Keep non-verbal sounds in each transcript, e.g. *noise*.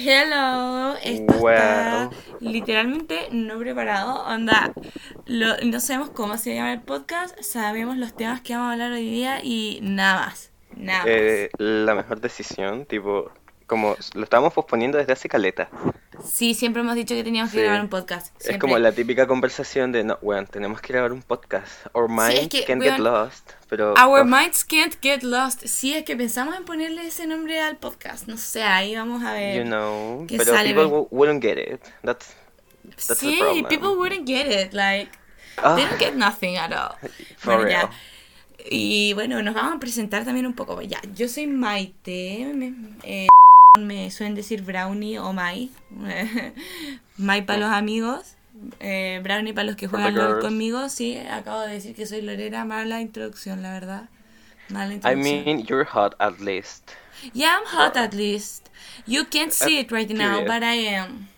Hello, esto está literalmente no preparado. Onda, lo- no sabemos cómo se llama el podcast, sabemos los temas que vamos a hablar hoy día y nada más. Nada más. Eh, la mejor decisión, tipo, como lo estábamos posponiendo desde hace caleta. Sí, siempre hemos dicho que teníamos que Sí. grabar un podcast. Es como la típica conversación de, no, weón, tenemos que grabar un podcast. Our minds es que, can get lost. Pero, Our ugh, minds can't get lost. Sí, es que pensamos en ponerle ese nombre al podcast. No sé, ahí vamos a ver. you know, ¿qué pero sale, people wouldn't get it. That's, that's the sí, problem. people wouldn't get it. Like, Ah, they don't get nothing at all. For Bueno, ya. Y bueno, nos vamos a presentar también un poco. Ya, yo soy Maite. Eh, me suelen decir Brownie o Mai. *laughs* Mai para los amigos. eh, brownie para los que juegan LOL conmigo. Sí, acabo de decir que soy Lorera. Mala introducción, la verdad. Mala I introducción. mean, you're hot at least. yeah, I'm hot at least. You can't see it right now, but I am.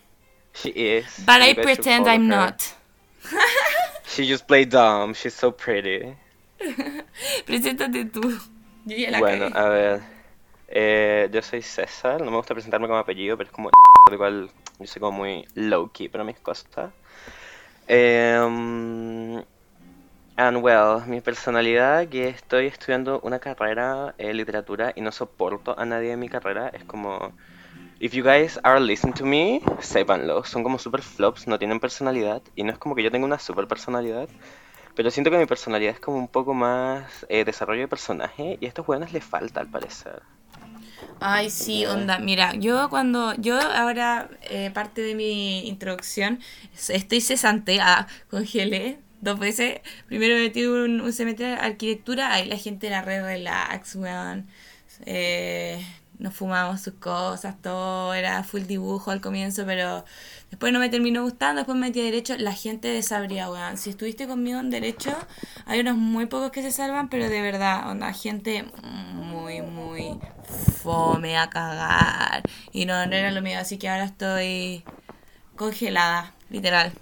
She is. But I pretend I'm her. not. *laughs* She just played dumb. She's so pretty. *laughs* Preséntate tú. Yo ya la Bueno, cagué. a ver. Eh, yo soy César. No me gusta presentarme como apellido, pero es como. *laughs* De cual yo soy como muy low-key para mis cosas. Em, and well, mi personalidad, que estoy estudiando una carrera en literatura y no soporto a nadie en mi carrera, es como. If you guys are listening to me, sépanlo. Son como super flops, no tienen personalidad. Y no es como que yo tenga una super personalidad. Pero siento que mi personalidad es como un poco más eh, desarrollo de personaje y a estos jóvenes les falta al parecer. Ay, sí, onda. Mira, yo cuando, yo ahora, eh, parte de mi introducción, es- estoy cesante, ah, congelé dos veces. Primero me metí un, un semestre de arquitectura, ahí la gente era re relax, weón. Eh, nos fumábamos sus cosas, todo, era full dibujo al comienzo, pero después no me terminó gustando, después me metí derecho, la gente desabría, weón. Si estuviste conmigo en derecho, hay unos muy pocos que se salvan, pero de verdad, onda, gente muy, muy fome a cagar. Y no, no era lo mío, así que ahora estoy congelada, literal.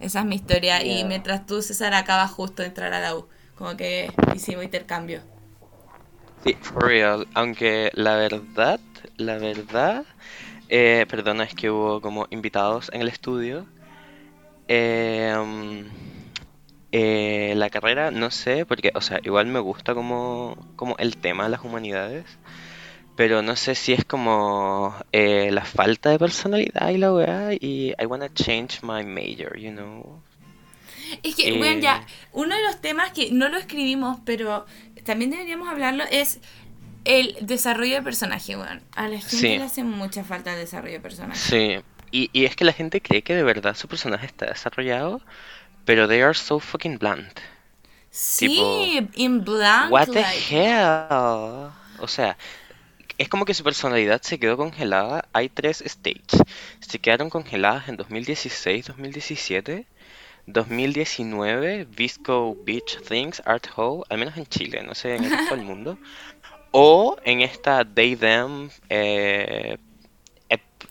Esa es mi historia. Y mientras tú, César, acabas justo de entrar a la U. Como que hicimos intercambio. Sí, for real. Aunque la verdad, la verdad, eh, perdona, es que hubo como invitados en el estudio. Eh, eh, la carrera, no sé, porque, o sea, igual me gusta como, como el tema de las humanidades, pero no sé si es como eh, la falta de personalidad y la weá, y I wanna change my major, you know. Es que, Eh. bueno, ya, uno de los temas que no lo escribimos, pero también deberíamos hablarlo, es el desarrollo de personaje, weón. A la gente Sí. le hace mucha falta el desarrollo de personaje. Sí, y, y es que la gente cree que de verdad su personaje está desarrollado, pero they are so fucking bland. Sí, in blank, What the hell? O sea, es como que su personalidad se quedó congelada. Hay tres stages. Se quedaron congeladas en 2016, 2017, 2019, Visco Beach Things, Art Ho, al menos en Chile, no sé en el resto del *laughs* mundo. O en esta They Them eh,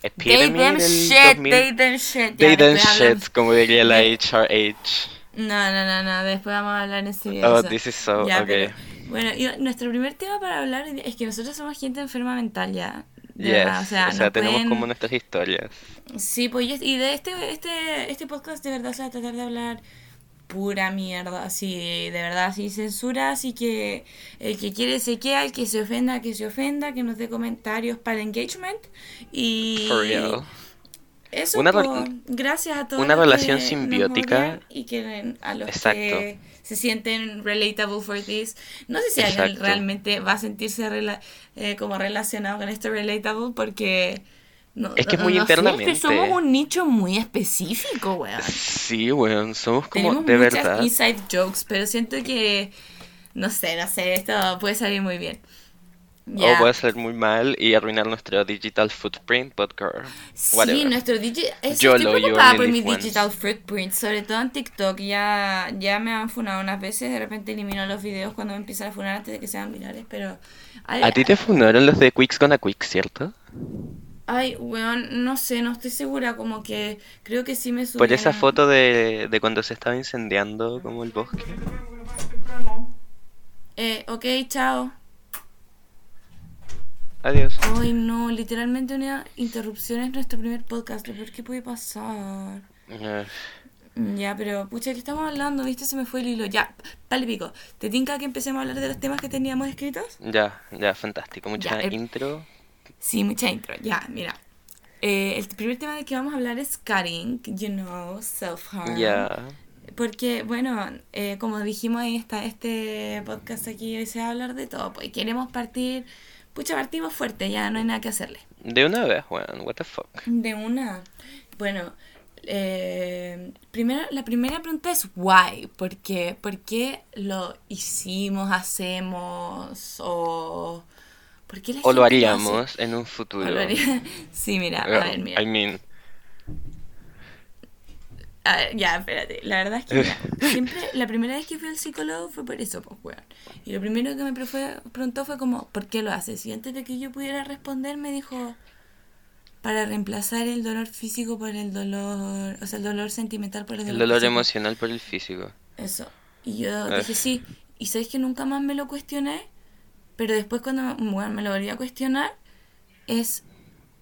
ep- They them shit, 2000. they them shit. Ya, They Them Shit, como diría la HRH. No, no, no, no, después vamos a hablar en serio de Oh, eso. this is so, Ya, okay. pero, bueno, y nuestro primer tema para hablar es que nosotros somos gente enferma mental ya. Yes, verdad, o sea, no tenemos pueden- como nuestras historias. Sí, pues y- y de este, este, este podcast de verdad se va a tratar de hablar pura mierda, así, de verdad, sin censura, así que el que quiere se queda, el que se ofenda, que se ofenda, que nos dé comentarios para engagement y For real. eso, Una gracias a todos una relación simbiótica. y que a los Exacto. que se sienten relatable for this. No sé si alguien realmente va a sentirse rela- eh, como relacionado con esto relatable porque no, Es que es muy no sé, es que internamente. somos un nicho muy específico, weón. Sí, weón, somos como Tenemos de muchas verdad. inside jokes, pero siento que no sé, no sé, esto puede salir muy bien. O puede salir muy mal y arruinar nuestro digital footprint, but girl, Sí, nuestro digi eso, YOLO, estoy preocupada por mi once. digital footprint, sobre todo en TikTok. Ya, ya me han funado unas veces, de repente elimino los videos cuando me empiezan a funar antes de que sean virales, pero... Ay, A ti te fundaron los de Quicks Gonna Quick, ¿cierto? Ay, weón, no sé, no estoy segura, como que creo que sí me subieron. Por esa foto de, de cuando se estaba incendiando como el bosque. Eh, ok, chao. Adiós. Ay, no, literalmente una interrupción es nuestro primer podcast. ¿Por qué puede pasar? Ya, pero pucha, ¿qué estamos hablando? ¿Viste? Se me fue el hilo. Ya, vale pico. ¿Te tinca que empecemos a hablar de los temas que teníamos escritos? ya, ya, fantástico. Mucha Ya, el- intro. Sí, mucha intro. Ya, mira. Eh, el primer tema del que vamos a hablar es cutting, you know, self-harm. Ya. Porque, bueno, eh, como dijimos en esta, este podcast aquí, hoy se va a hablar de todo. Pues queremos partir. Pucha, partimos fuerte, ya no hay nada que hacerle. De una vez, weón. What the fuck. De una. Bueno, eh, primero, la primera pregunta es why. ¿Por qué? ¿Por qué lo hicimos, hacemos o por qué la O lo hace? haríamos en un futuro. *laughs* Sí, mira, a ver, mira. I mean, A ver, ya, espérate. La verdad es que mira, *laughs* siempre, la primera vez que fui al psicólogo fue por eso, pues, weón. Y lo primero que me preguntó fue como, ¿por qué lo haces? Y antes de que yo pudiera responder me dijo, para reemplazar el dolor físico por el dolor, o sea, el dolor sentimental por el dolor el dolor físico. emocional por el físico. Eso. Y yo dije sí. Y sabes que nunca más me lo cuestioné. Pero después cuando weón, me lo volví a cuestionar, es,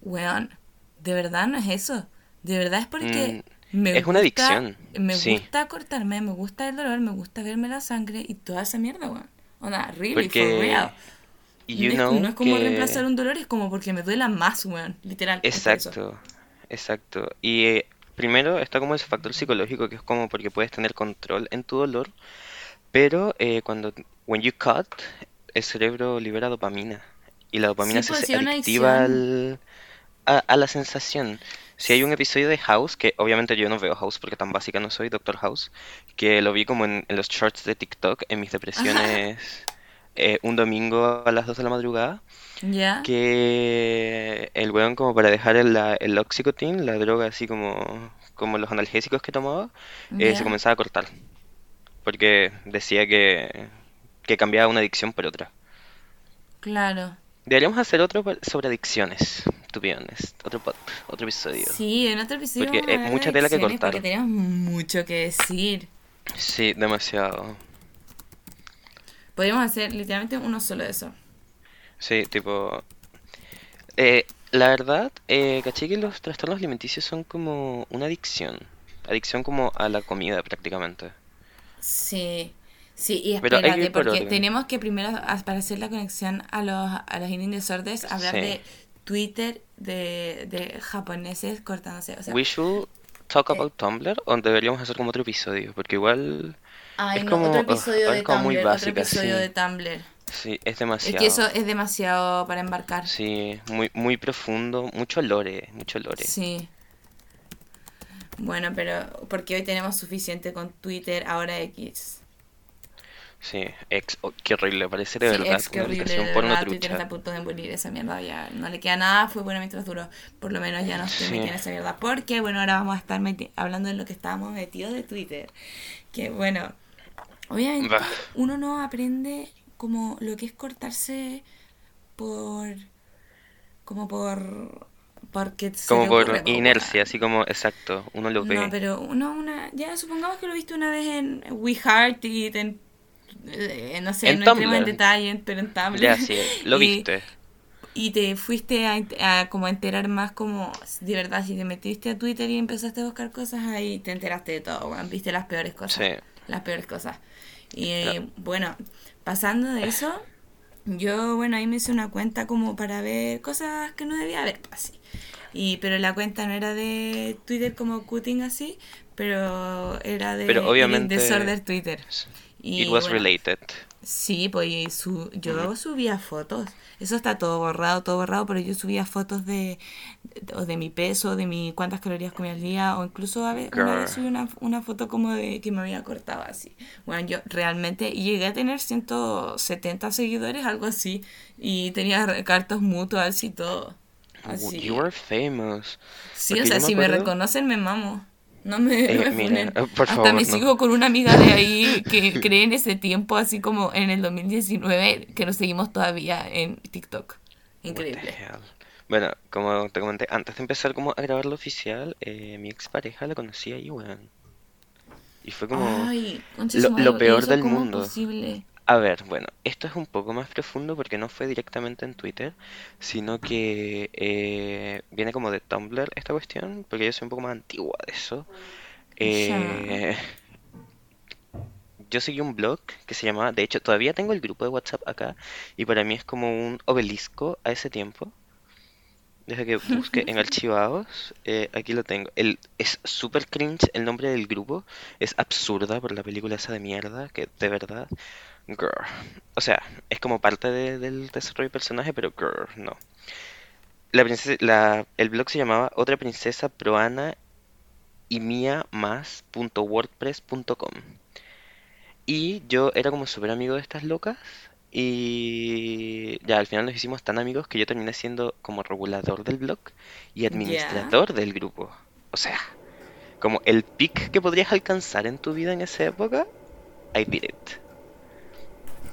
weón, de verdad no es eso. De verdad es porque me es una gusta- adicción, Me sí. gusta cortarme, me gusta el dolor, me gusta verme la sangre y toda esa mierda, weón. Onda, really, Porque, for real. You no, es, know no es como que- reemplazar un dolor, es como porque me duela más, weón. Literal. Exacto, exacto. Y eh, primero está como ese factor psicológico que es como porque puedes tener control en tu dolor, pero eh, cuando, when you cut, el cerebro libera dopamina y la dopamina Sí, se hace adictiva al, a, a la sensación. Si hay un episodio de House, que obviamente yo no veo House porque tan básica no soy, Doctor House, que lo vi como en, en los shorts de TikTok, en mis depresiones, eh, un domingo a las 2 de la madrugada ¿Ya? que el weón como para dejar el, el Oxycontin, la droga así como, como los analgésicos que tomaba, eh, se comenzaba a cortar. Porque decía que, que cambiaba una adicción por otra. Claro. Deberíamos hacer otro sobre adicciones, to be honest. Otro otro episodio. Sí, en otro episodio Porque hablar mucha tela que cortar. Porque tenemos mucho que decir. Sí, demasiado. Podríamos hacer literalmente uno solo de eso. Sí, tipo... eh, la verdad, eh, caché que los trastornos alimenticios son como una adicción. Adicción como a la comida prácticamente. Sí. Sí, y Pero hay espérate, por porque tenemos que primero, para hacer la conexión a los, a los eating disorders, hablar Sí. de Twitter de, de japoneses cortándose. O sea, We should talk eh, about Tumblr o deberíamos hacer como otro episodio, porque igual ay, es no, como, otro episodio es de como muy Tumblr, otro básica, episodio sí. de Tumblr. Sí, es Es demasiado. que eso es demasiado para embarcar. Sí, muy, muy profundo, mucho lore, mucho lore. Sí. Bueno, pero porque hoy tenemos suficiente con Twitter, ahora X. Sí, ex, oh, qué horrible, parece de Sí, verdad ex, qué horrible, de verdad, Twitter está a punto de morir esa mierda, ya no le queda nada, fue bueno mientras duró, por lo menos ya no estoy Sí. en esa mierda, porque bueno, ahora vamos a estar hablando de lo que estábamos metidos de Twitter, que bueno, obviamente Bah. uno no aprende como lo que es cortarse por, como por, porque Como por ocurre, inercia, así como, exacto, uno lo ve. No, pero uno, una, ya supongamos que lo viste una vez en We Heart y te, en- eh, no sé, En no entremos en detalle, pero en Tumblr. Ya, sí, lo *laughs* Y- viste. Y te fuiste a, a como enterar más como, de verdad, si te metiste a Twitter y empezaste a buscar cosas, ahí te enteraste de todo, weón, viste las peores cosas. Sí. Las peores cosas. Y eh, bueno, pasando de eso, yo, bueno, ahí me hice una cuenta como para ver cosas que no debía ver, así. Y, pero la cuenta no era de Twitter como cutting así, pero era de Pero obviamente- Disorder Twitter. Y, It was bueno, related. Sí, pues su, yo subía fotos. Eso está todo borrado, todo borrado, pero yo subía fotos de, de, de mi peso, de mi cuántas calorías comía al día, o incluso a una vez subí una, una foto como de que me había cortado así. Bueno, yo realmente llegué a tener 170 seguidores, algo así, y tenía cartas mutuals y todo. Así. You were famous. Sí, Porque o sea, me si me reconocen me mamo. No me, Eh, no me mira, funen. por Hasta favor, me no. sigo con una amiga de ahí que *laughs* cree en ese tiempo, así como en el 2019, que nos seguimos todavía en TikTok. Increíble. Bueno, como te comenté, antes de empezar como a grabar lo oficial, eh, mi expareja la conocí ahí, weón. Y fue como... Ay, lo- peor ¿eso del mundo. posible? A ver, bueno, esto es un poco más profundo porque no fue directamente en Twitter, sino que eh, viene como de Tumblr esta cuestión, porque yo soy un poco más antigua de eso. Eh, yo seguí un blog que se llamaba, de hecho, todavía tengo el grupo de WhatsApp acá, y para mí es como un obelisco a ese tiempo. Deja que busque en *laughs* archivados, eh, aquí lo tengo. El, es super cringe el nombre del grupo, es absurda por la película esa de mierda, que de verdad, girl. O sea, es como parte de- del desarrollo de personaje, pero girl, no. La princesa, la, el blog se llamaba Otra Princesa Proana y Mía Más punto wordpress punto com. Y yo era como súper amigo de estas locas. Y ya al final nos hicimos tan amigos que yo terminé siendo como regulador del blog y administrador del grupo. O sea, como el pic que podrías alcanzar en tu vida en esa época, I did it.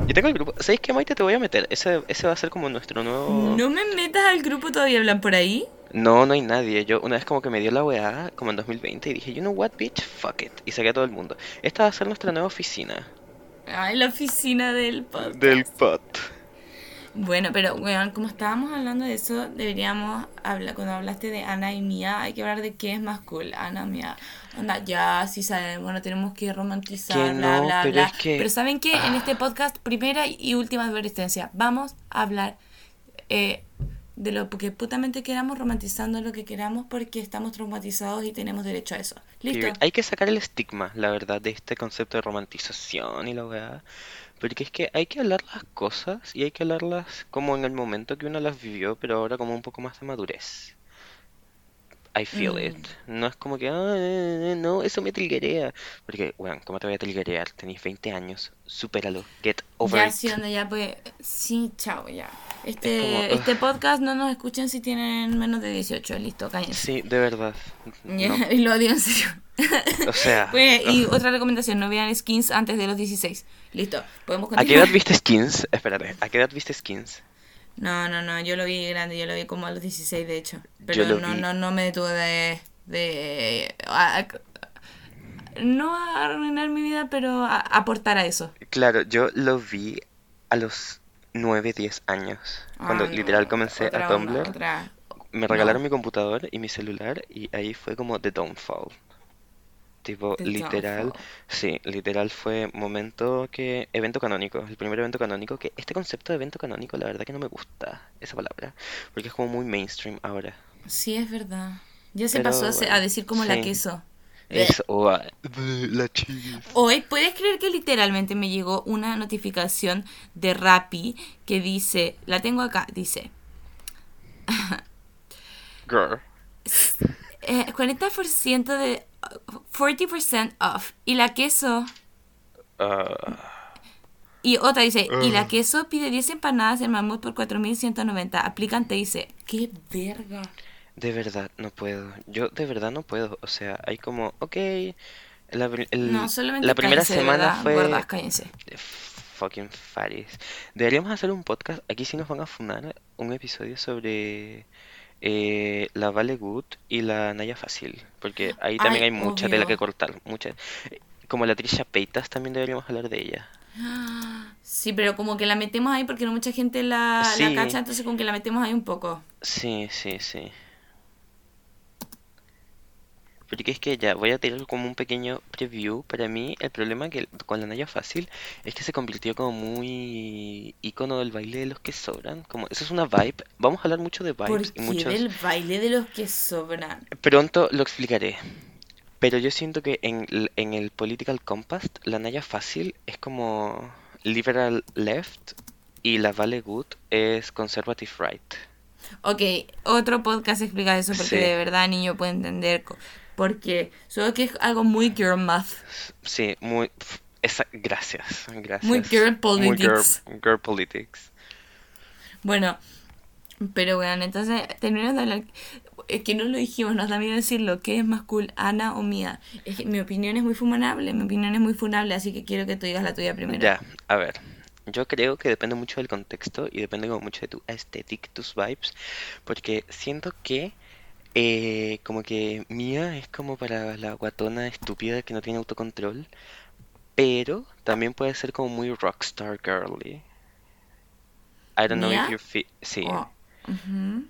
Yo tengo el grupo. ¿Sabéis qué, Maite? Te voy a meter. Ese, ese va a ser como nuestro nuevo. No me metas al grupo, todavía hablan por ahí. No, no hay nadie. Yo una vez como que me dio la weá, como en 2020, y dije, you know what, bitch, fuck it. Y saqué a todo el mundo. Esta va a ser nuestra nueva oficina Ay, la oficina del del podcast. pod. Bueno, pero bueno, como estábamos hablando de eso, deberíamos hablar, cuando hablaste de Ana y Mía, hay que hablar de qué es más cool, Ana Mía. Onda, ya, sí sabemos, no tenemos que Que romantizar, bla, no, bla, pero bla. es que... Pero ¿saben qué? En este Ah, podcast, primera y última advertencia, vamos a hablar eh, de lo que putamente queramos, romantizando lo que queramos, porque estamos traumatizados y tenemos derecho a eso. ¿Listo? Hay que sacar el estigma, la verdad, de este concepto de romantización y la weá. Porque es que hay que hablar las cosas y hay que hablarlas como en el momento que uno las vivió, pero ahora como un poco más de madurez. I feel it. Mm, No es como que, "Ah, no, eso me triguea. Porque, weón, ¿cómo te voy a triguear? Tenés 20 años, supéralo, get over Ya, it. sí, onda, ya, pues, sí, chao, ya. Es como, Este, este podcast no nos escuchen si tienen menos de 18, listo, cállense. sí, de verdad, Ya, no. *laughs* y lo digo en serio. O sea, *laughs* Pues, y otra recomendación, no vean skins antes de los 16. Listo, podemos ¿A qué edad continuar. viste Skins? Espérate, ¿a qué edad viste Skins? No, no, no, yo lo vi grande, yo lo vi como a los 16 de hecho. Pero no, vi, no, no me detuve de, de a- a- no a arruinar mi vida, pero a aportar a eso. claro, yo lo vi a los 9, 10 años, cuando literal comencé a otra Tumblr, me regalaron No, mi computador y mi celular y ahí fue como The Downfall. Tipo, The literal, sí, literal fue momento que, evento canónico, el primer evento canónico, que este concepto de evento canónico, la verdad que no me gusta esa palabra, porque es como muy mainstream ahora. Sí, es verdad. Ya se pasó a, a decir como la queso. Bleh. es, oh, ah, la cheese. Hoy, ¿puedes creer que literalmente me llegó una notificación de Rappi que dice, la tengo acá, dice, Girl. *laughs* eh, 40% de 40% off y la queso ah, y otra dice, y la ah. queso pide 10 empanadas de mamut por 4190. Aplicante dice, qué verga. De verdad, no puedo. Yo de verdad no puedo. O sea, hay como, ok, la, pri- No, el- solamente la primera cállense, semana verdad, fue gordas, cállense. fucking fatties. Deberíamos hacer un podcast, aquí sí nos van a funar, un episodio sobre eh, la Vale Good y la Naya Fácil, porque ahí también Ay, hay mucha tela que obvio. cortar, mucha. Como la Trisha Paytas también deberíamos hablar de ella. Sí, pero como que la metemos ahí porque no mucha gente la, la cacha, entonces como que la metemos ahí un poco. sí, sí, sí. Porque es que ya voy a tirar como un pequeño preview. Para mí, el problema que con la Naya Fácil es que se convirtió como muy icono del baile de los que sobran. Como, eso es una vibe. Vamos a hablar mucho de ¿Por vibes y qué muchos. del baile de los que sobran? Pronto lo explicaré. Pero yo siento que en, en el Political Compass, la Naya Fácil es como liberal left y la Vale Good es conservative right. Ok, otro podcast explica eso porque Sí, de verdad niño puede entender. Porque solo que es algo muy girl math, sí, muy... esa- gracias, muy gracias. girl Muy girl, politics. girl politics. Bueno, pero bueno, entonces terminando de hablar. Es que no lo dijimos, nos da miedo decirlo. ¿Qué es más cool, Ana o Mía? Es que mi opinión es muy funable, mi opinión es muy funable, así que quiero que tú digas la tuya primero. Ya, a ver. Yo creo que depende mucho del contexto y depende como mucho de tu aesthetic, tus vibes, porque siento que eh, como que Mía es como para la guatona estúpida que no tiene autocontrol pero también puede ser como muy rockstar girly. I don't know if you feel... Sí, Oh.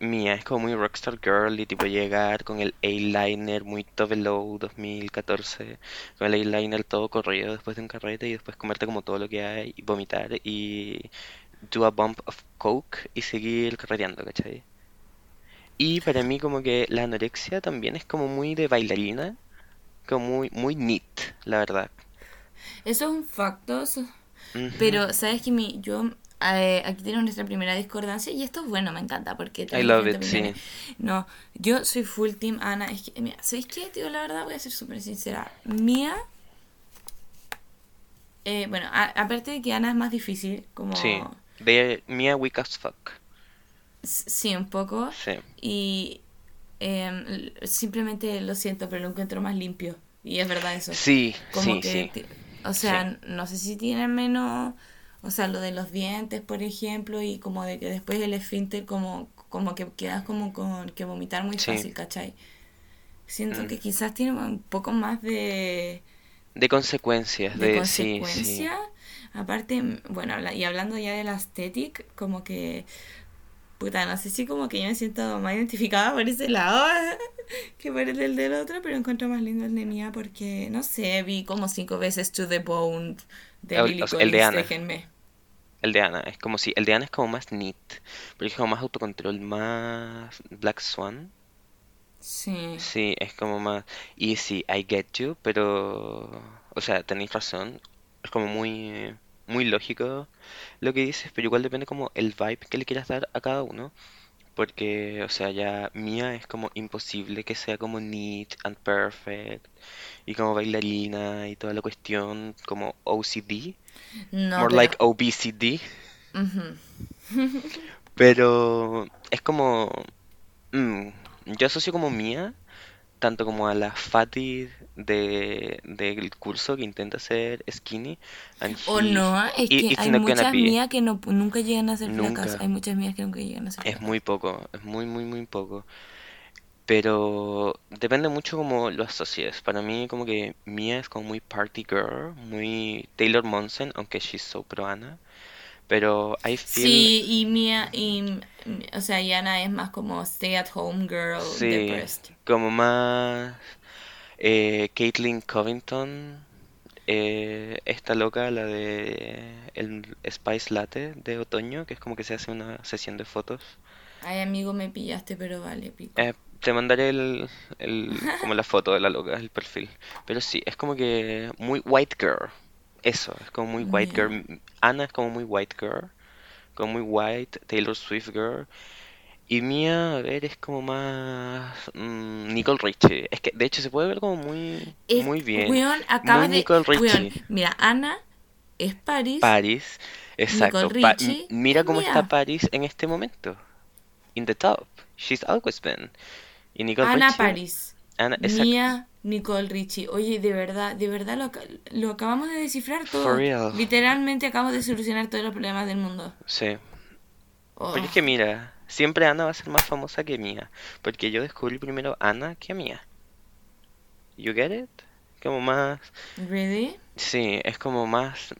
Mía es como muy rockstar girly, tipo llegar con el eyeliner muy Tove Lo 2014, con el eyeliner todo corrido después de un carrete y después comerte como todo lo que hay y vomitar y do a bump of coke y seguir carreteando, ¿cachai? Y para mí como que la anorexia también es como muy de bailarina, como muy, muy neat, la verdad. Eso es un facto, eso- pero sabes que mi, yo eh, aquí tenemos nuestra primera discordancia y esto es bueno, me encanta porque I love it, sí. No, yo soy full team Ana. Es que, mira, ¿sabéis qué? Tío, la verdad voy a ser súper sincera. Mía, eh, bueno, a- aparte de que Ana es más difícil, como Sí, de Mia weak as fuck. Sí, un poco, Sí, y em, simplemente lo siento, pero lo encuentro más limpio. Y es verdad eso. sí, Como sí, que, sí, o sí. sea, no sé si tiene menos, o sea, lo de los dientes, por ejemplo, y como de que después el esfínter como, como que quedas como con que vomitar muy Sí. fácil, ¿cachai? Siento Mm. que quizás tiene un poco más de, De consecuencias, de de sí, sí. consecuencia. Aparte, bueno, y hablando ya de la estética, como que, puta, no sé si como que yo me siento más identificada por ese lado *laughs* que por el del del otro, pero encuentro más lindo el de Mía porque, no sé, vi como cinco veces To the Bone de El, Billy o sea, el de Ana, déjenme. el de Ana, es como si, el de Ana es como más neat, pero es como más autocontrol, más Black Swan. Sí. Sí, es como más, y sí, I get you, pero, o sea, tenéis razón, es como muy, muy lógico lo que dices, pero igual depende como el vibe que le quieras dar a cada uno. Porque, o sea, ya Mia es como imposible que sea como neat and perfect y como bailarina y toda la cuestión como OCD, No, more pero... like OBCD, ujú. *laughs* pero es como, mm, yo asocio como Mia tanto como a la Fatty de, del curso que intenta ser skinny O he, no, es it- que hay muchas mías que no, nunca llegan a ser flacas. Hay muchas mías que nunca llegan a ser es muy poco, es muy muy muy poco. Pero depende mucho como lo asocies. Para mí como que Mia es como muy party girl, muy Taylor Momsen, aunque she's so pro Ana. Pero I feel, Sí, y Mia, y, o sea, Yana es más como stay at home girl, sí, depressed. como más eh, Caitlyn Covington, eh, esta loca, la de el Spice Latte de otoño, que es como que se hace una sesión de fotos. Ay, amigo, me pillaste, pero vale, pico. Eh, te mandaré el, el, como la foto de la loca, el perfil. Pero sí, es como que muy white girl. Eso, es como muy white girl. Anna es como muy white girl, como muy white, Taylor Swift girl. Y Mia, a ver, es como más mm, Nicole Richie. Es que de hecho se puede ver como muy, Es, muy bien. weón, Muy de, Nicole Richie. mira, Ana es Paris, Paris, exacto. Pa- Richie mira cómo está Mia. Paris en este momento. In the top. She's always been. Y Nicole Ana Richie, Paris, Ana. Mia, Nicole Richie. Oye, de verdad, de verdad lo, lo acabamos de descifrar For todo. real. Literalmente acabamos de solucionar todos los problemas del mundo. Sí. Oh, Porque es que mira, siempre Ana va a ser más famosa que Mia. Porque yo descubrí primero Ana que a Mia. You get it? Como más. ¿really? Sí, es como más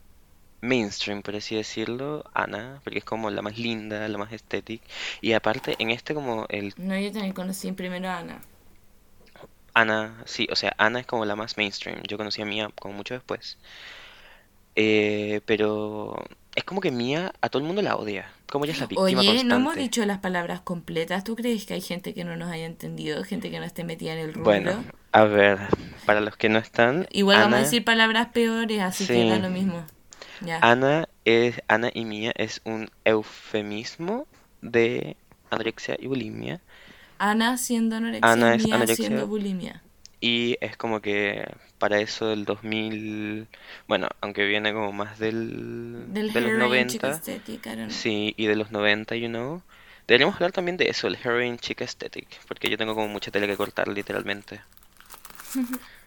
mainstream, por así decirlo, Ana, porque es como la más linda, la más estética. Y aparte, en este como el No, yo también conocí primero a Ana. Ana, sí, o sea, Ana es como la más mainstream. Yo conocí a Mia como mucho después. Eh, pero es como que Mia a todo el mundo la odia. Como ella es la víctima Oye, no hemos dicho las palabras completas. ¿Tú crees que hay gente que no nos haya entendido? Gente que no esté metida en el Bueno, rubro. a ver, para los que no están, Igual vamos a Ana, decir palabras peores, así que da lo mismo. Ya. Ana es, Ana y Mia es un eufemismo de anorexia y bulimia. Ana siendo anorexia Ana es Mía anorexia siendo bulimia. y es como que para eso del 2000, bueno, aunque viene como más del, Del de los heroin chick 90, aesthetic, sí, y de los 90, you know. Deberíamos hablar también de eso, el heroin chic aesthetic, porque yo tengo como mucha tela que cortar literalmente. *laughs*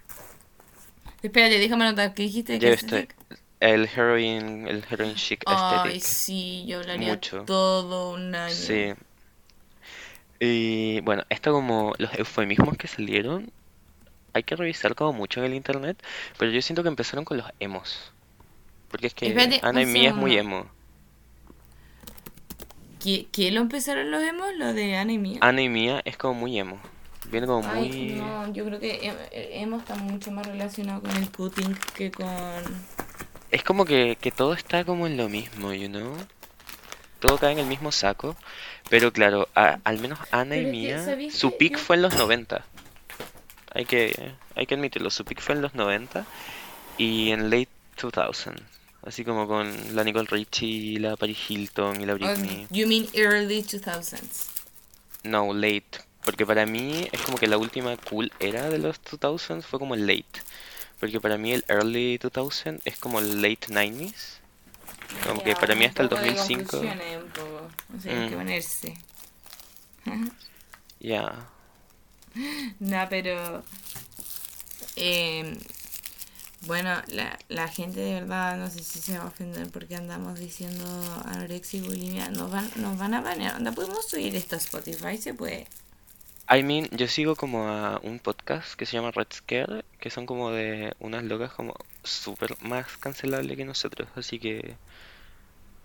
Espérate, déjame anotar. ¿Qué dijiste? ¿Qué Ya estoy, el heroin, el heroin chic Ay, aesthetic, sí, yo hablaría mucho, todo un año. sí. Y bueno, esto como los eufemismos que salieron hay que revisar como mucho en el internet, pero yo siento que empezaron con los emos. Porque es que Espérate, Ana y Mía es muy emo. ¿Qui- ¿Quién lo empezaron los emos? Lo de Ana y Mía. Ana y Mía es como muy emo. Viene como Ay, muy... no, yo creo que em- emo está mucho más relacionado con el cutting que con... Es como que, que todo está como en lo mismo, you know? Todo cae en el mismo saco. Pero claro, a- al menos Ana y Mía, ¿sabéis su Yo- fue en los 90. Hay que, hay que admitirlo, su peak fue en los 90 y en late 2000. Así como con la Nicole Richie, la Paris Hilton y la Oh, Britney. you mean early 2000s. No, late. Porque para mí es como que la última cool era de los 2000s fue como el late. Porque para mí el early 2000 es como el late 90s. Como que para mí hasta el poco de 2005. confusiones, un poco. O sea, hay que Mm. ponerse. *laughs* Ya. *laughs* No, pero... eh, bueno, la, la gente de verdad no sé si se va a ofender porque andamos diciendo anorexia y bulimia. Nos van, nos van a banear. ¿Onda podemos subir esto a Spotify? Se puede. I mean, yo sigo como a un podcast que se llama Red Scare, que son como de unas locas como súper más cancelables que nosotros, así que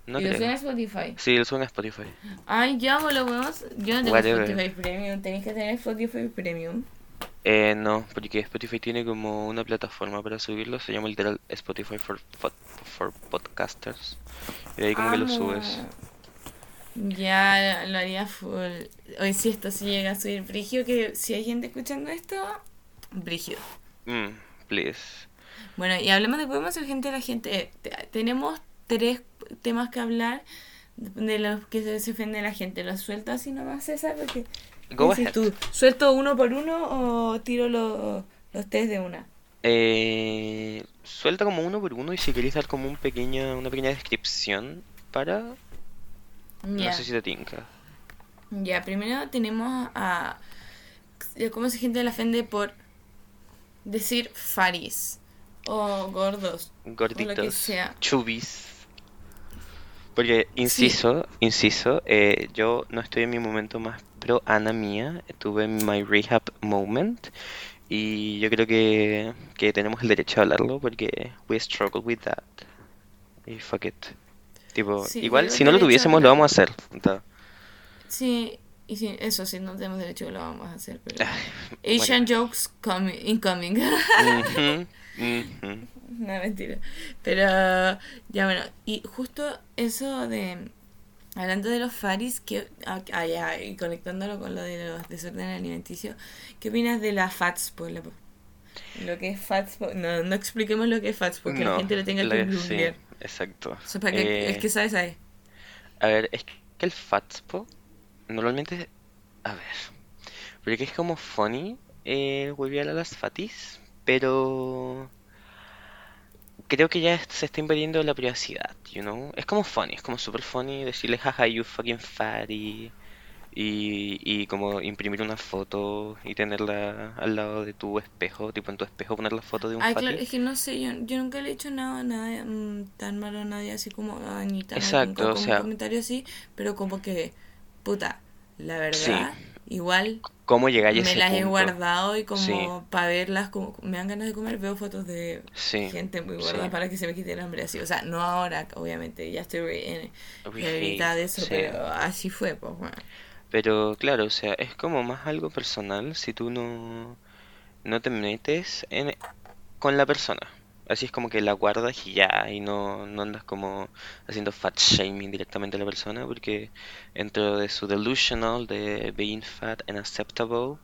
no y lo suben a creo. Spotify. Sí, lo suben a Spotify. Ay, ya, lo podemos. Yo no tengo. Spotify Premium. Tenéis que tener Spotify Premium. Eh, no, porque Spotify tiene como una plataforma para subirlo, se llama literal Spotify for, for, for Podcasters. Y de ahí como que lo subes. Ya lo haría full. Hoy si esto sí llega a subir Brigio, que si hay gente escuchando esto, Brigio. Mm, please. Bueno, y hablemos de podemos hacer gente la gente. eh, te- tenemos tres temas que hablar de los que se, se ofende la gente. ¿Los suelto así nomás, César? Porque, Go ¿qué dices ahead. tú? ¿Suelto uno por uno o tiro los, los tres de una? Eh, suelta como uno por uno y si queréis dar como un pequeña, una pequeña descripción para... No sé si te tinca. Ya, primero tenemos a. ¿Cómo se gente la ofende por decir faris? O gordos. O lo que Gorditos, sea. chubis. Porque, inciso, inciso, eh, yo no estoy en mi momento más pro Ana mía, tuve my rehab moment y yo creo que, que tenemos el derecho a hablarlo porque we struggle with that. Y fuck it. Tipo, Sí, igual si no lo tuviésemos lo vamos a hacer. Entonces, Sí, y sí, eso sí, no tenemos derecho, lo vamos a hacer. Pero... *laughs* Asian jokes coming, incoming. *laughs* no, mentira. Pero, ya bueno, y justo eso de. Hablando de los faris, que, ah, ah, ya, y conectándolo con lo de los desórdenes alimenticios, ¿qué opinas de la FATSPO? La- lo que es FATSPO, no, no expliquemos lo que es FATSPO, que la gente lo tenga que sí, googlear. exacto. O sea, para que Eh, el que sabe, sabe. A ver, es que el Fatspo normalmente. A ver. Porque es como funny eh, huevear a las fatis, pero. Creo que ya se está invadiendo la privacidad, you know? Es como funny, es como super funny decirle jaja, you fucking fatty. Y, y como imprimir una foto y tenerla al lado de tu espejo, tipo en tu espejo poner la foto de un Ay, fatty. claro, es que no sé, yo, yo nunca le he hecho nada, nada mm, tan malo a nadie, así como a ni tan Exacto, nunca o como sea- un comentario así, pero como que, puta, la verdad, Sí. igual ¿Cómo llegáis a me ese las he guardado y como Sí. para verlas, como me dan ganas de comer, veo fotos de Sí, gente muy sí. gorda para que se me quite el hambre así, o sea, no ahora, obviamente, ya estoy en rehabilitada de eso, pero así fue, pues bueno. Pero claro, o sea, es como más algo personal si tú no, no te metes en, con la persona. Así es como que la guardas y ya, y no, no andas como haciendo fat shaming directamente a la persona, porque dentro de su delusional de being fat and acceptable,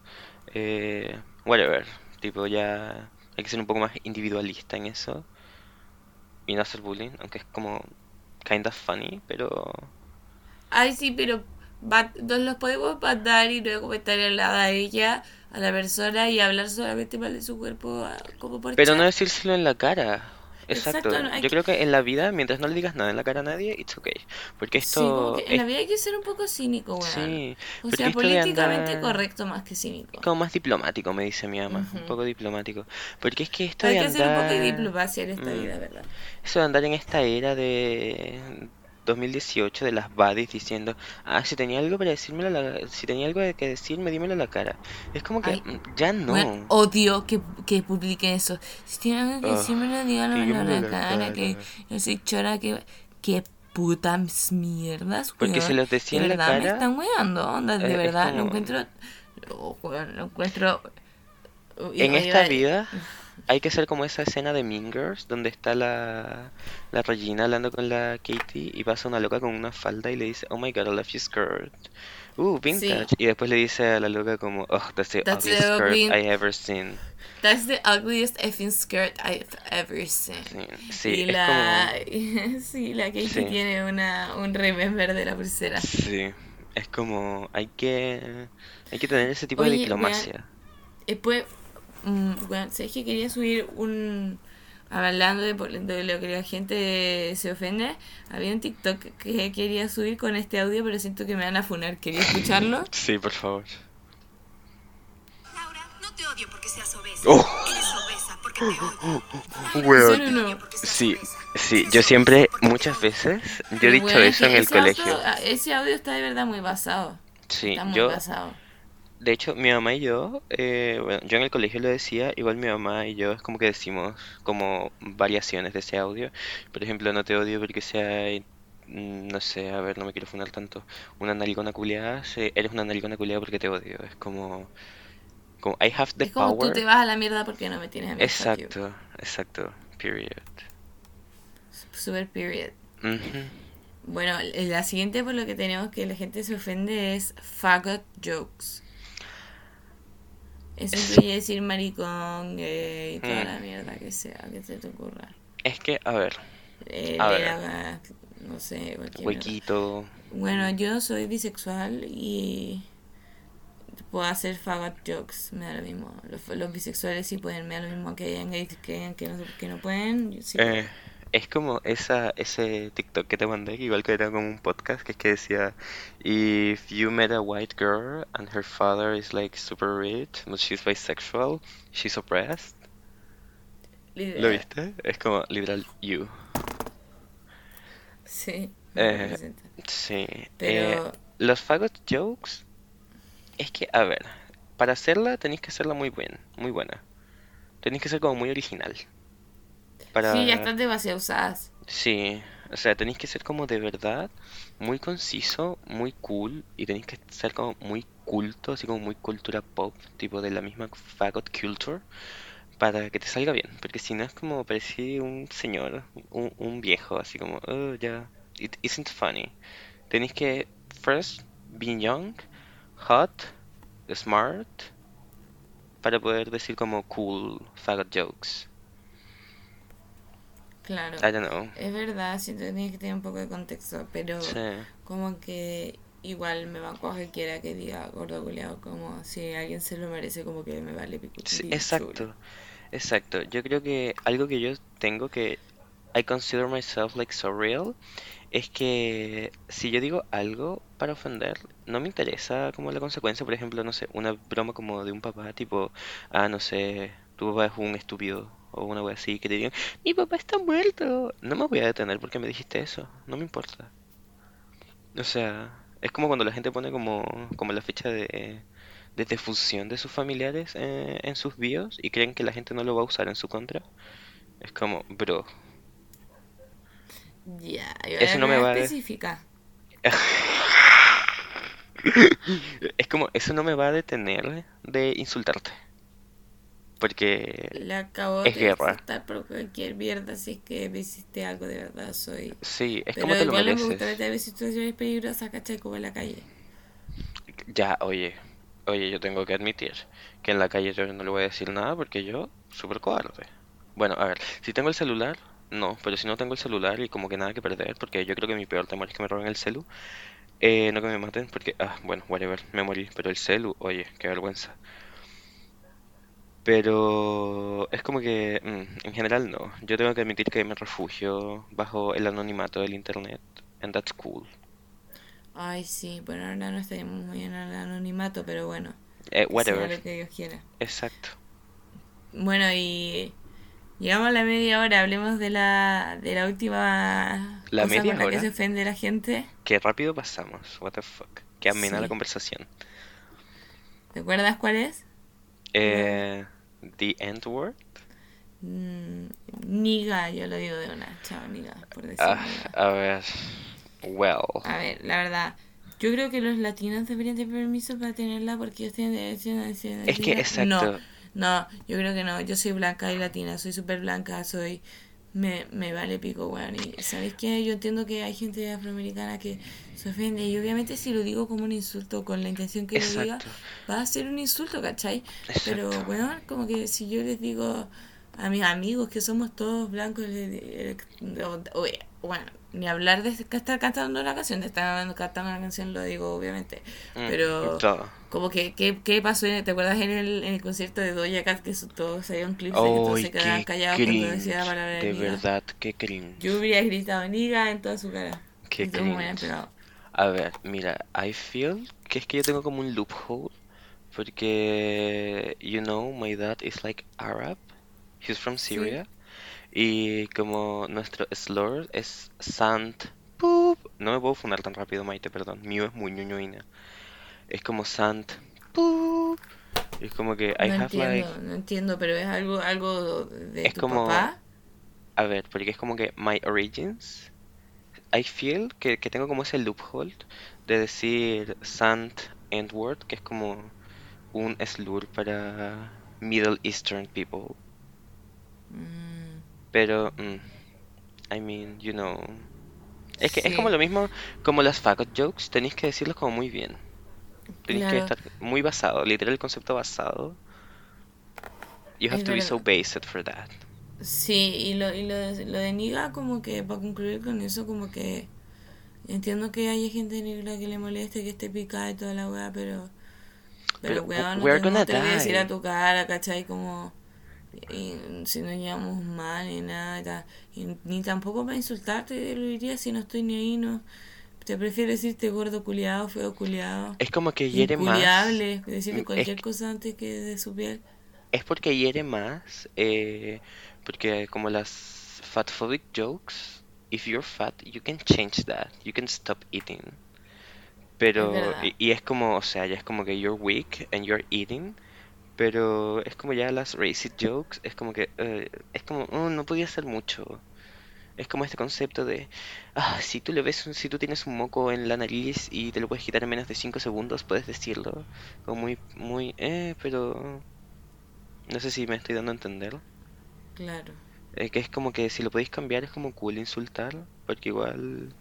eh, whatever, tipo ya hay que ser un poco más individualista en eso y no hacer bullying, aunque es como kind of funny, pero Ay, sí, pero va- nos los podemos mandar y luego comentar al lado a ella, a la persona y hablar solamente mal de su cuerpo ah, como por Pero chat. no decírselo en la cara. Exacto. No, Yo que- creo que en la vida, mientras no le digas nada en la cara a nadie, it's okay. Porque Sí, esto en la vida hay que ser un poco cínico, weón. sí, O sea, políticamente andar correcto más que cínico. es como más diplomático, me dice mi ama, un poco diplomático. Porque es que esto Hay de que hacer un poco de andar, diplomacia en esta mm, vida, ¿verdad? eso de andar en esta era de 2018 de las baddies diciendo, ah, si tenía algo para decirme, si tenía algo que decirme, dímelo a la cara. Es como que mm, ya no. odio que, que publiquen eso. Si tiene algo que decirme, díganlo a la, cara, que no soy chora, que, que putas mierdas. Porque se los decía en la cara. me están weando, onda, de verdad, lo encuentro, lo encuentro... En esta vida hay que hacer como esa escena de Mingers donde está la, la Regina hablando con la Katie y pasa una loca con una falda y le dice, oh my god, I love your skirt. Uh, vintage. Y después le dice a la loca como, oh, that's the ugliest skirt I ever seen. That's the ugliest effing skirt I've ever seen. Sí, y la, *laughs* sí, la Katie tiene una, un remember de la pulsera. Sí, es como, hay que, hay que tener ese tipo de diplomacia. Después, Mm, bueno, sé que quería subir un. Hablando de, de, lo que la gente se ofende, había un TikTok que quería subir con este audio, pero siento que me van a funar. ¿Quería escucharlo? *laughs* Sí, por favor. Laura, no te odio porque seas obesa. Oh. Eres obesa porque te odio. *laughs* Sí, sí, yo siempre, muchas veces, yo he dicho eso en el colegio. Ah, ese audio está de verdad muy basado. Sí, está muy yo, basado de hecho, mi mamá y yo, eh, bueno, yo en el colegio lo decía, igual mi mamá y yo es como que decimos como variaciones de ese audio. Por ejemplo, no te odio porque sea, mm, no sé, a ver, no me quiero fundar tanto, una narigona culiada, eres una narigona culiada porque te odio. Es como, como I have the es como tú te vas a la mierda porque no me tienes a. Exacto, exacto, period. Super period. Bueno, la siguiente por lo que tenemos que la gente se ofende es faggot jokes. Eso quería decir maricón, gay, toda la mierda que sea, que se te ocurra. Es que, a ver. Eh, a ver. no sé, cualquier Huequito. Bueno, yo soy bisexual y puedo hacer faggot jokes, me da lo mismo. Los, los bisexuales sí pueden, me da lo mismo que hayan gays que, que, no, que no pueden. Sí eh, es como esa, ese TikTok que te mandé, igual que era como un podcast, que es que decía, if you met a white girl and her father is like super rich, but she's bisexual, she's oppressed. ¿Lo viste? Es como literal you. Sí. Eh, sí. Pero... Eh, los fagot jokes, es que, a ver, para hacerla tenéis que hacerla muy buena, muy buena. Tenéis que ser como muy original. Sí, ya están demasiado usadas. Sí, o sea, tenéis que ser como de verdad muy conciso, muy cool y tenéis que ser como muy culto, así como muy cultura pop, tipo de la misma fagot culture, para que te salga bien. Porque si no es como parecía un señor, un, un viejo, así como, oh, ya, it isn't funny. Tenéis que, first, be young, hot, smart, para poder decir como cool fagot jokes. Claro. Es verdad, siento que tienes que tener un poco de contexto, pero como que igual me banco a cualquiera que diga gordo culiado, como si alguien se lo merece, como que me vale pico. exacto, exacto. Yo creo que algo que yo tengo que I consider myself like so real es que si yo digo algo para ofender, no me interesa como la consecuencia, por ejemplo, no sé, una broma como de un papá, tipo, ah, no sé, tu papá es un estúpido o una wea así que te digan, mi papá está muerto. No me voy a detener porque me dijiste eso, no me importa. O sea, es como cuando la gente pone como, como la fecha de, de defusión de sus familiares eh, en sus bios y creen que la gente no lo va a usar en su contra. Es como, bro. Ya, eso no me va a específica. *laughs* es como, eso no me va a detener de insultarte. Porque Le acabo es de guerra. por cualquier mierda si es que me hiciste algo de verdad, soy... Sí, es como te lo mereces. me gusta meter situaciones peligrosas, ¿cachai? Como en la calle. Ya, oye, oye, yo tengo que admitir que en la calle yo no le voy a decir nada porque yo, súper cobarde. Bueno, a ver, si tengo el celular, no, pero si no tengo el celular y como que nada que perder, porque yo creo que mi peor temor es que me roben el celu, eh, no que me maten, porque, ah, bueno, whatever, me morí, pero el celu, oye, qué vergüenza. Pero es como que, mm, en general no. Yo tengo que admitir que me refugio bajo el anonimato del internet. And that's cool. Ay, sí. Bueno, ahora no estaríamos muy en el anonimato, pero bueno. Eh, whatever. lo que Dios quiera. Exacto. Bueno, y Llegamos a la media hora, hablemos de la, de la última La cosa media con la que se ofende la gente. Qué rápido pasamos, what the fuck. Qué amena Sí. la conversación. ¿Te acuerdas cuál es? Eh, The End Word. Mm, niga, yo lo digo de una. Chao, niga, por decir Ah, niga. a ver. Well. A ver, la verdad, yo creo que los latinos deberían tener permiso para tenerla porque ellos tienen derecho a decir- Es que, decir- No, exacto. no, yo creo que no. Yo soy blanca y latina, soy súper blanca, soy... Me, me vale pico, weón. Y ¿sabéis qué? Yo entiendo que hay gente afroamericana que se ofende y obviamente si lo digo como un insulto con la intención que lo diga, va a ser un insulto, ¿cachai? Pero, weón, como que si yo les digo a mis amigos que somos todos blancos, les bueno, ni hablar de estar cantando la canción, de estar cantando la canción lo digo obviamente, Mm, pero como que, ¿qué, qué pasó? en- ¿Te acuerdas en el, en el concierto de Doja Cat que todos salieron clips de que todos se quedaban callados cuando cringe. decía la palabra De niga? verdad, qué cringe. Yo hubiera gritado niga en toda su cara. Qué cringe. A ver, mira, I feel que es que yo tengo como un loophole porque, you know, my dad is like Arab, he's from Sí. Y como nuestro slur es Sant Poop, no me puedo fundar tan rápido, Maite, perdón, mío es muy ñoñoína, es como Sant Poop, es como que I no have entiendo, like, no entiendo, pero es algo, algo de Es tu como- papá. a ver, porque es como que my origins, I feel que, que tengo como ese loophole de decir Sant N-word, que es como un slur para Middle Eastern people. Mm, Pero, mm, I mean, you know. Es que es como lo mismo como las faggot jokes, tenéis que decirlos como muy bien. Tenéis que estar muy basado, literal el concepto basado. You have Es to be so based for that. Sí, y lo, y lo, de- lo de Niga, como que para concluir con eso, como que entiendo que hay gente negra que le moleste que esté picada y toda la weá, pero. Pero, Pero, weón, no te, no te voy a decir a tu cara, ¿cachai? Como. Y si no llevamos mal ni nada, y ni tampoco para insultarte lo diría si no estoy ni ahí, no. Te prefiero decirte gordo culiado, feo culiado. Es como que hiere más. Decirle Es cualquier que- cosa antes que de su piel. Es porque hiere más, eh, porque como las fatphobic jokes, if you're fat, you can change that, you can stop eating. Pero, y es como, o sea, ya es como que you're weak and you're eating, pero es como ya las racist jokes, es como que, eh, es como, "Oh, no podía ser mucho. Es como este concepto de, ah, si tú le ves, un- si tú tienes un moco en la nariz y te lo puedes quitar en menos de 5 segundos, puedes decirlo. Como muy, muy, eh, pero... No sé si me estoy dando a entender. Claro. Eh, que es como que si lo podéis cambiar es como cool insultar, porque igual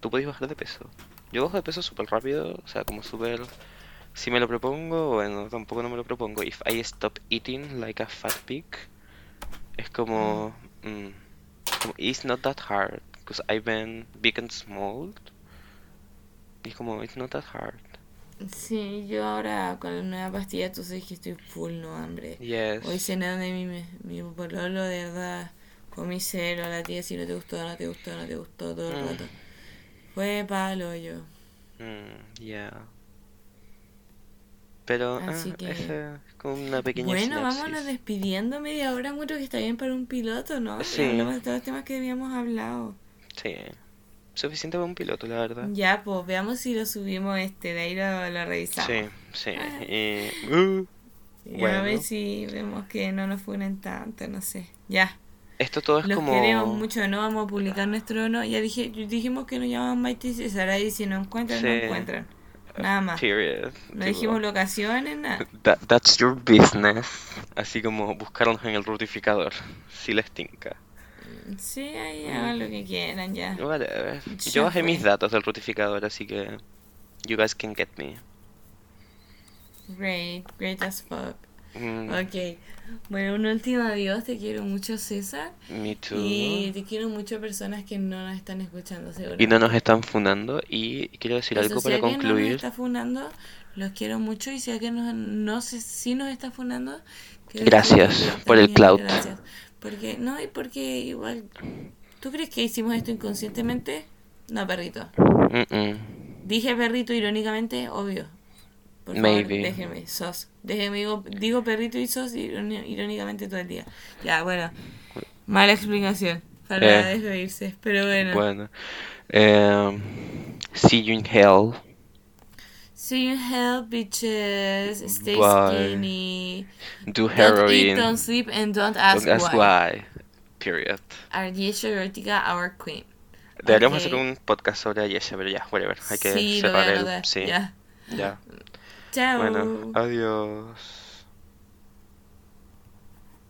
tú podéis bajar de peso. Yo bajo de peso súper rápido, o sea, como súper... Si me lo propongo, bueno, tampoco no me lo propongo. If I stop eating like a fat pig, es como... mm, como it's not that hard, because I've been big and small. Y es como, it's not that hard. Sí, yo ahora con la nueva pastilla, tú sabes que estoy full no hambre. Yes. Hoy cené donde mi, mi pololo, de verdad, comí cero a la tía, si no te gustó, no te gustó, no te gustó todo el Mm. rato. Fue palo yo. Mm, yeah. Pero, Así ah, que- esa es como una pequeña Bueno, sinapsis. vámonos despidiendo media hora, mucho que está bien para un piloto, ¿no? Sí. Hablamos de todos los temas que habíamos hablado. Sí. Suficiente para un piloto, la verdad. Ya, pues veamos si lo subimos este, de ahí lo, lo revisamos. Sí, sí. Ah. Y, uh, Y a Bueno. ver si vemos que no nos funen tanto, no sé. Ya. esto todo es Los como... queremos mucho, no vamos a publicar nuestro no. Ya dije, dijimos que nos llamamos Maite y César ahí si nos encuentran, no encuentran. Nada más. Period. No Tipo, dijimos locaciones, nada. that- that's your business. Así como buscarnos en el rutificador. Si les tinca. Sí, ahí hagan lo que quieran ya. Whatever. Ya Yo bajé mis fue. datos del rutificador, así que... You guys can get me. Great, great as fuck. Mm, Ok. Bueno, un último adiós. Te quiero mucho, César. me too. Y te quiero mucho personas que no nos están escuchando, seguro. Y no nos están fundando. Y quiero decir Eso, algo si para alguien no nos concluir. está funando, los quiero mucho. Y si alguien nos, no sé si nos está funando, Gracias decirle que por el clout. Gracias. Porque, no, y porque igual. ¿Tú crees que hicimos esto inconscientemente? No, perrito. Mm-mm. Dije perrito irónicamente, obvio. Por favor, Maybe. déjenme, sos. Déjenme, digo, digo perrito y sos iróni- irónicamente todo el día. Ya, bueno. Mala explicación para Eh. despedirse, pero bueno. Bueno. em, see you in hell. See you in hell, bitches. Stay Bye. skinny. Do Don't eat, heroin. don't sleep, and don't ask, Don't ask why. why. Period. Ayesha Erótica, our queen. Deberíamos Ok. hacer un podcast sobre Ayesha, pero ya, whatever. Hay que sí, cerrar el. Sí, Ya. ya. Bueno, adiós.